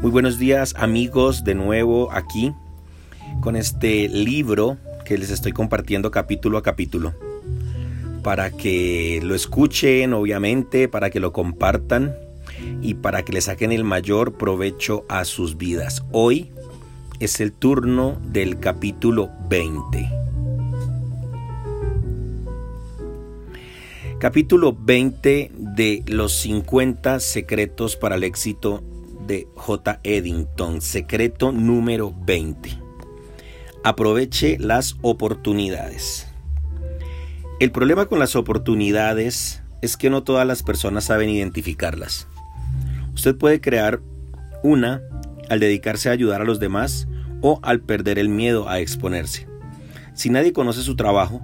Muy buenos días amigos, de nuevo aquí con este libro que les estoy compartiendo capítulo a capítulo para que lo escuchen obviamente, para que lo compartan y para que le saquen el mayor provecho a sus vidas. Hoy es el turno del capítulo 20. Capítulo 20 de los 50 secretos para el éxito de J. Eddington, secreto número 20. Aproveche las oportunidades. El problema con las oportunidades es que no todas las personas saben identificarlas. Usted puede crear una al dedicarse a ayudar a los demás o al perder el miedo a exponerse. Si nadie conoce su trabajo,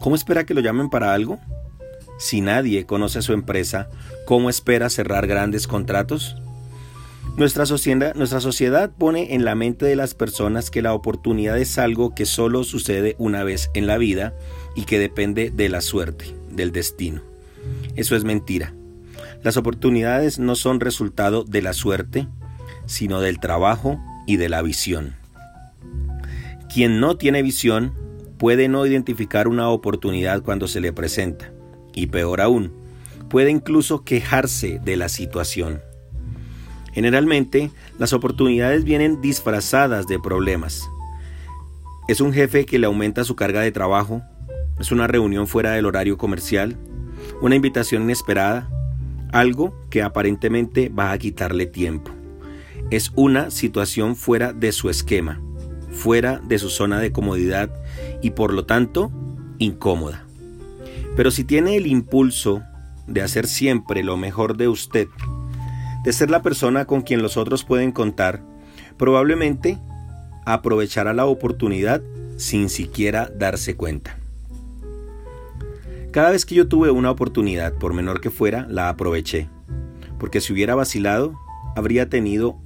¿cómo espera que lo llamen para algo? Si nadie conoce su empresa, ¿cómo espera cerrar grandes contratos? Nuestra sociedad, pone en la mente de las personas que la oportunidad es algo que solo sucede una vez en la vida y que depende de la suerte, del destino. Eso es mentira. Las oportunidades no son resultado de la suerte, sino del trabajo y de la visión. Quien no tiene visión puede no identificar una oportunidad cuando se le presenta, y peor aún, puede incluso quejarse de la situación. Generalmente, las oportunidades vienen disfrazadas de problemas. Es un jefe que le aumenta su carga de trabajo, es una reunión fuera del horario comercial, una invitación inesperada, algo que aparentemente va a quitarle tiempo. Es una situación fuera de su esquema, fuera de su zona de comodidad y por lo tanto incómoda. Pero si tiene el impulso de hacer siempre lo mejor de usted, de ser la persona con quien los otros pueden contar, probablemente aprovechará la oportunidad sin siquiera darse cuenta. Cada vez que yo tuve una oportunidad, por menor que fuera, la aproveché, porque si hubiera vacilado, habría tenido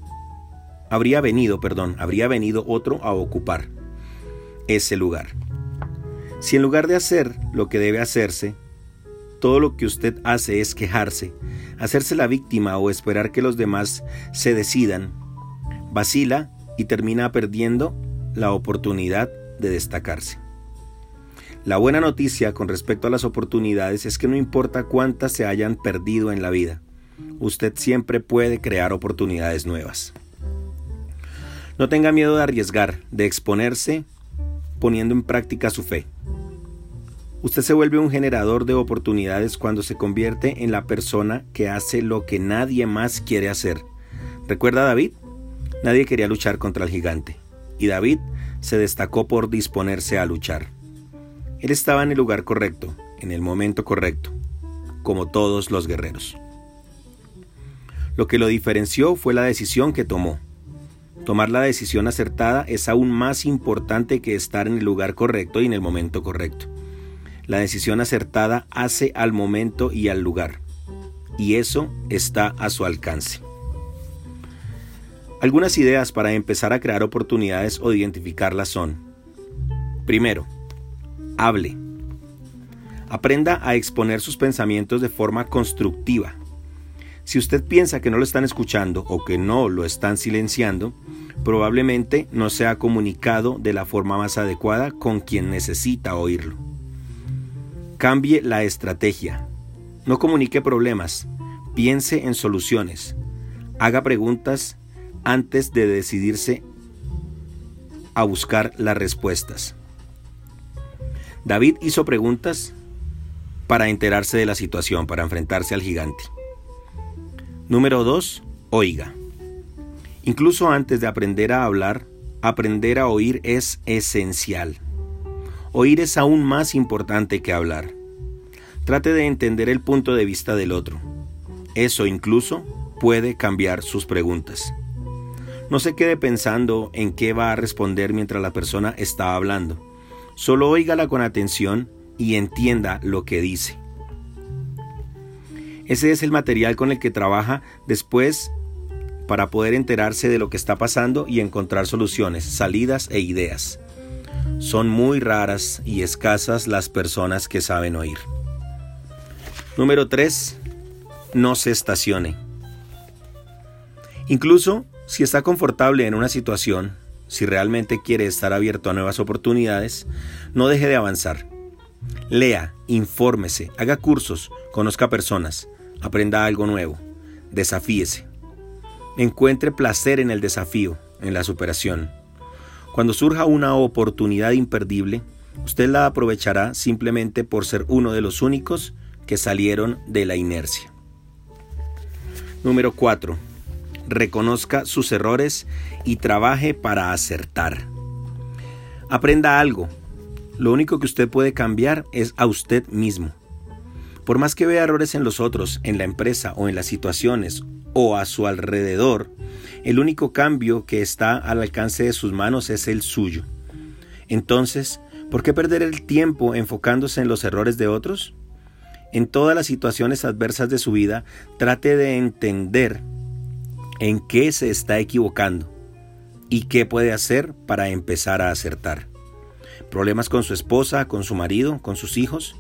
habría venido, perdón, habría venido otro a ocupar ese lugar. Si en lugar de hacer lo que debe hacerse, todo lo que usted hace es quejarse, hacerse la víctima o esperar que los demás se decidan, vacila y termina perdiendo la oportunidad de destacarse. La buena noticia con respecto a las oportunidades es que no importa cuántas se hayan perdido en la vida, usted siempre puede crear oportunidades nuevas. No tenga miedo de arriesgar, de exponerse poniendo en práctica su fe. Usted se vuelve un generador de oportunidades cuando se convierte en la persona que hace lo que nadie más quiere hacer. ¿Recuerda David? Nadie quería luchar contra el gigante, y David se destacó por disponerse a luchar. Él estaba en el lugar correcto, en el momento correcto, como todos los guerreros. Lo que lo diferenció fue la decisión que tomó. Tomar la decisión acertada es aún más importante que estar en el lugar correcto y en el momento correcto. La decisión acertada hace al momento y al lugar. Y eso está a su alcance. Algunas ideas para empezar a crear oportunidades o identificarlas son, primero, hable. Aprenda a exponer sus pensamientos de forma constructiva. Si usted piensa que no lo están escuchando o que no lo están silenciando, probablemente no se ha comunicado de la forma más adecuada con quien necesita oírlo. Cambie la estrategia. No comunique problemas, piense en soluciones. Haga preguntas antes de decidirse a buscar las respuestas. David hizo preguntas para enterarse de la situación, para enfrentarse al gigante. Número 2. Oiga. Incluso antes de aprender a hablar, aprender a oír es esencial. Oír es aún más importante que hablar. Trate de entender el punto de vista del otro. Eso incluso puede cambiar sus preguntas. No se quede pensando en qué va a responder mientras la persona está hablando. Solo óigala con atención y entienda lo que dice. Ese es el material con el que trabaja después para poder enterarse de lo que está pasando y encontrar soluciones, salidas e ideas. Son muy raras y escasas las personas que saben oír. Número 3. No se estacione. Incluso Si está confortable en una situación, si realmente quiere estar abierto a nuevas oportunidades, no deje de avanzar. Lea, infórmese, haga cursos, conozca personas, aprenda algo nuevo, desafíese. Encuentre placer en el desafío, en la superación. Cuando surja una oportunidad imperdible, usted la aprovechará simplemente por ser uno de los únicos que salieron de la inercia. Número 4. Reconozca sus errores y trabaje para acertar. Aprenda algo. Lo único que usted puede cambiar es a usted mismo. Por más que vea errores en los otros, en la empresa o en las situaciones o a su alrededor, el único cambio que está al alcance de sus manos es el suyo. Entonces, ¿por qué perder el tiempo enfocándose en los errores de otros? En todas las situaciones adversas de su vida, trate de entender en qué se está equivocando y qué puede hacer para empezar a acertar. Problemas con su esposa, con su marido, con sus hijos.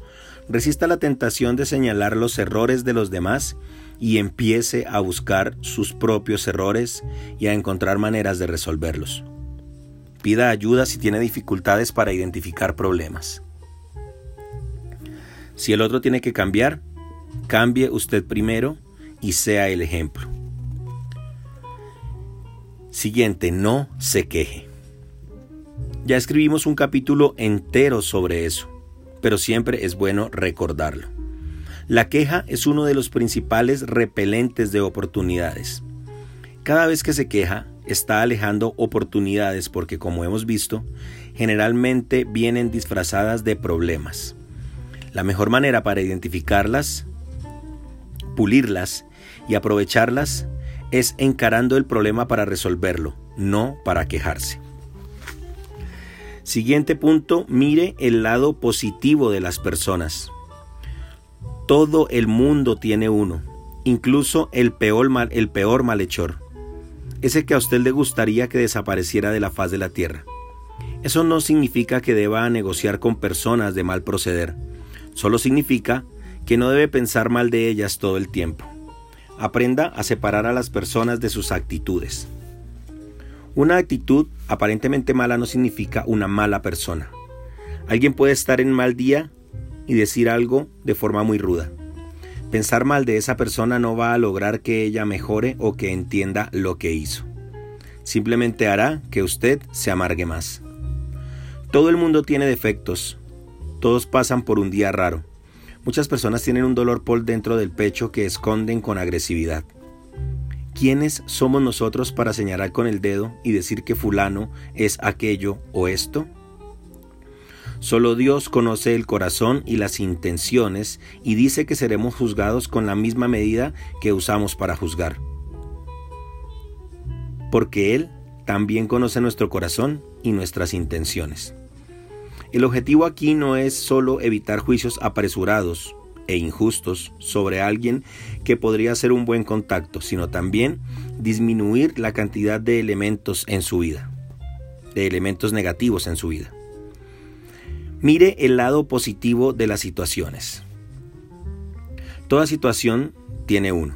Resista la tentación de señalar los errores de los demás y empiece a buscar sus propios errores y a encontrar maneras de resolverlos. Pida ayuda si tiene dificultades para identificar problemas. Si el otro tiene que cambiar, cambie usted primero y sea el ejemplo. Siguiente, no se queje. Ya escribimos un capítulo entero sobre eso, pero siempre es bueno recordarlo. La queja es uno de los principales repelentes de oportunidades. Cada vez que se queja, está alejando oportunidades porque, como hemos visto, generalmente vienen disfrazadas de problemas. La mejor manera para identificarlas, pulirlas y aprovecharlas es encarando el problema para resolverlo, no para quejarse. Siguiente punto, mire el lado positivo de las personas. Todo el mundo tiene uno, incluso el peor, mal, el peor malhechor, ese que a usted le gustaría que desapareciera de la faz de la tierra. Eso no significa que deba negociar con personas de mal proceder, solo significa que no debe pensar mal de ellas todo el tiempo. Aprenda a separar a las personas de sus actitudes. Una actitud aparentemente mala no significa una mala persona. Alguien puede estar en mal día y decir algo de forma muy ruda. Pensar mal de esa persona no va a lograr que ella mejore o que entienda lo que hizo. Simplemente hará que usted se amargue más. Todo el mundo tiene defectos. Todos pasan por un día raro. Muchas personas tienen un dolor por dentro del pecho que esconden con agresividad. ¿Quiénes somos nosotros para señalar con el dedo y decir que fulano es aquello o esto? Solo Dios conoce el corazón y las intenciones y dice que seremos juzgados con la misma medida que usamos para juzgar. Porque Él también conoce nuestro corazón y nuestras intenciones. El objetivo aquí no es solo evitar juicios apresurados e injustos sobre alguien que podría ser un buen contacto, sino también disminuir la cantidad de elementos en su vida, de elementos negativos en su vida. Mire el lado positivo de las situaciones. Toda situación tiene uno.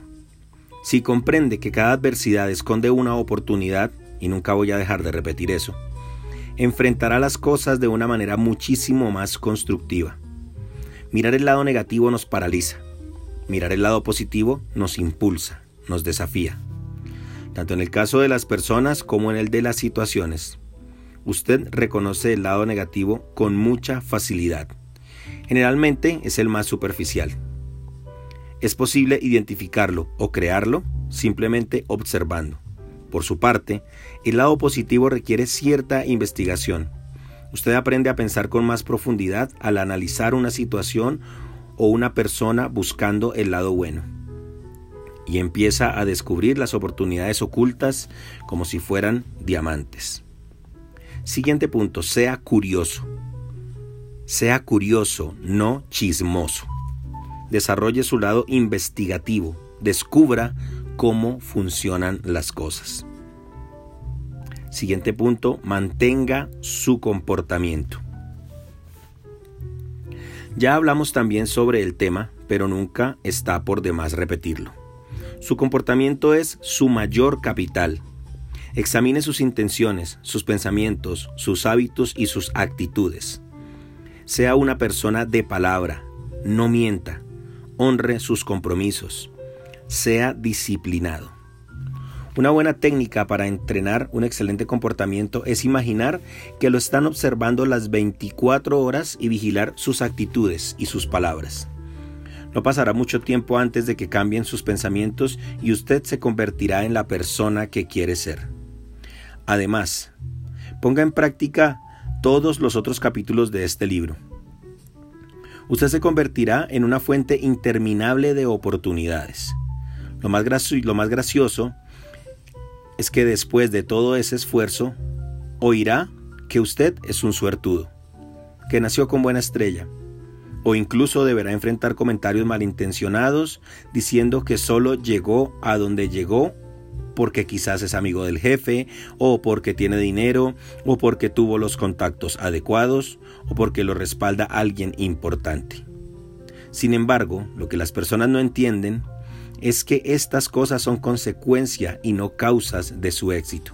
Si comprende que cada adversidad esconde una oportunidad, y nunca voy a dejar de repetir eso, enfrentará las cosas de una manera muchísimo más constructiva. Mirar el lado negativo nos paraliza. Mirar el lado positivo nos impulsa, nos desafía. Tanto en el caso de las personas como en el de las situaciones usted reconoce el lado negativo con mucha facilidad. Generalmente es el más superficial. Es posible identificarlo o crearlo simplemente observando. Por su parte, el lado positivo requiere cierta investigación. Usted aprende a pensar con más profundidad al analizar una situación o una persona buscando el lado bueno. Y empieza a descubrir las oportunidades ocultas como si fueran diamantes. Siguiente punto, sea curioso. Sea curioso, no chismoso. Desarrolle su lado investigativo. Descubra cómo funcionan las cosas. Siguiente punto, mantenga su comportamiento. Ya hablamos también sobre el tema, pero nunca está por demás repetirlo. Su comportamiento es su mayor capital Examine sus intenciones, sus pensamientos, sus hábitos y sus actitudes. Sea una persona de palabra, no mienta, honre sus compromisos, sea disciplinado. Una buena técnica para entrenar un excelente comportamiento es imaginar que lo están observando las 24 horas y vigilar sus actitudes y sus palabras. No pasará mucho tiempo antes de que cambien sus pensamientos y usted se convertirá en la persona que quiere ser. Además, ponga en práctica todos los otros capítulos de este libro. Usted se convertirá en una fuente interminable de oportunidades. Lo más, lo más gracioso es que después de todo ese esfuerzo, oirá que usted es un suertudo, que nació con buena estrella, o incluso deberá enfrentar comentarios malintencionados diciendo que solo llegó a donde llegó porque quizás es amigo del jefe, o porque tiene dinero, o porque tuvo los contactos adecuados, o porque lo respalda alguien importante. Sin embargo, lo que las personas no entienden es que estas cosas son consecuencia y no causas de su éxito.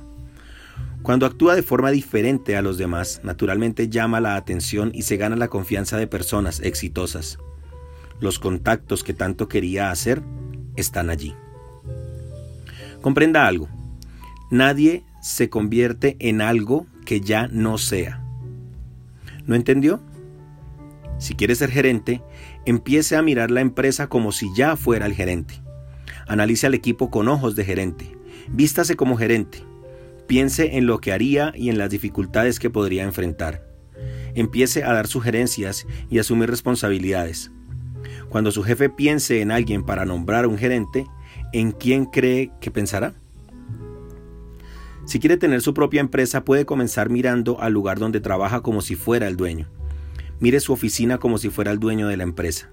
Cuando actúa de forma diferente a los demás, naturalmente llama la atención y se gana la confianza de personas exitosas. Los contactos que tanto quería hacer están allí. Comprenda algo. Nadie se convierte en algo que ya no sea. ¿No entendió? Si quiere ser gerente, empiece a mirar la empresa como si ya fuera el gerente. Analice al equipo con ojos de gerente. Vístase como gerente. Piense en lo que haría y en las dificultades que podría enfrentar. Empiece a dar sugerencias y asumir responsabilidades. Cuando su jefe piense en alguien para nombrar un gerente, ¿en quién cree que pensará? Si quiere tener su propia empresa, puede comenzar mirando al lugar donde trabaja como si fuera el dueño. Mire su oficina como si fuera el dueño de la empresa.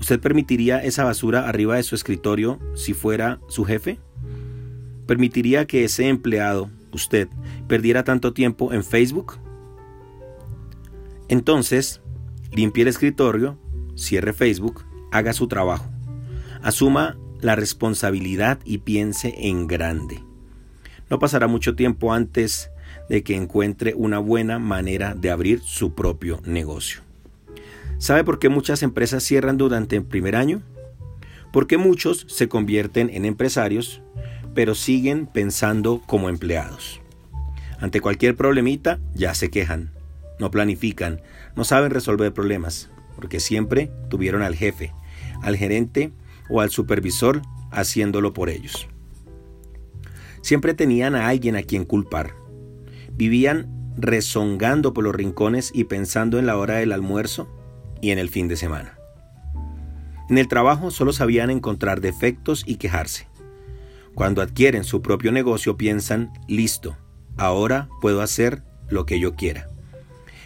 ¿Usted permitiría esa basura arriba de su escritorio si fuera su jefe? ¿Permitiría que ese empleado, usted, perdiera tanto tiempo en Facebook? Entonces, limpie el escritorio, cierre Facebook, haga su trabajo. Asuma la responsabilidad y piense en grande. No pasará mucho tiempo antes de que encuentre una buena manera de abrir su propio negocio. ¿Sabe por qué muchas empresas cierran durante el primer año? Porque muchos se convierten en empresarios, pero siguen pensando como empleados. Ante cualquier problemita ya se quejan, no planifican, no saben resolver problemas, porque siempre tuvieron al jefe, al gerente o al supervisor haciéndolo por ellos. Siempre tenían a alguien a quien culpar. Vivían rezongando por los rincones y pensando en la hora del almuerzo y en el fin de semana. En el trabajo solo sabían encontrar defectos y quejarse. Cuando adquieren su propio negocio piensan, listo, ahora puedo hacer lo que yo quiera.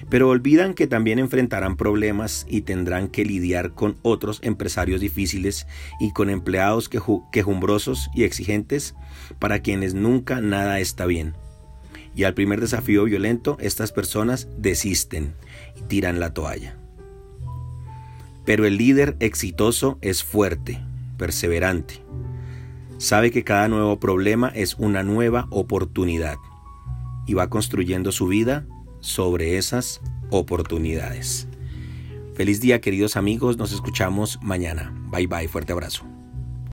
Pero olvidan que también enfrentarán problemas y tendrán que lidiar con otros empresarios difíciles y con empleados quejumbrosos y exigentes para quienes nunca nada está bien. Y al primer desafío violento, estas personas desisten y tiran la toalla. Pero el líder exitoso es fuerte, perseverante. Sabe que cada nuevo problema es una nueva oportunidad y va construyendo su vida sobre esas oportunidades. Feliz día queridos amigos, nos escuchamos mañana. Bye bye, fuerte abrazo.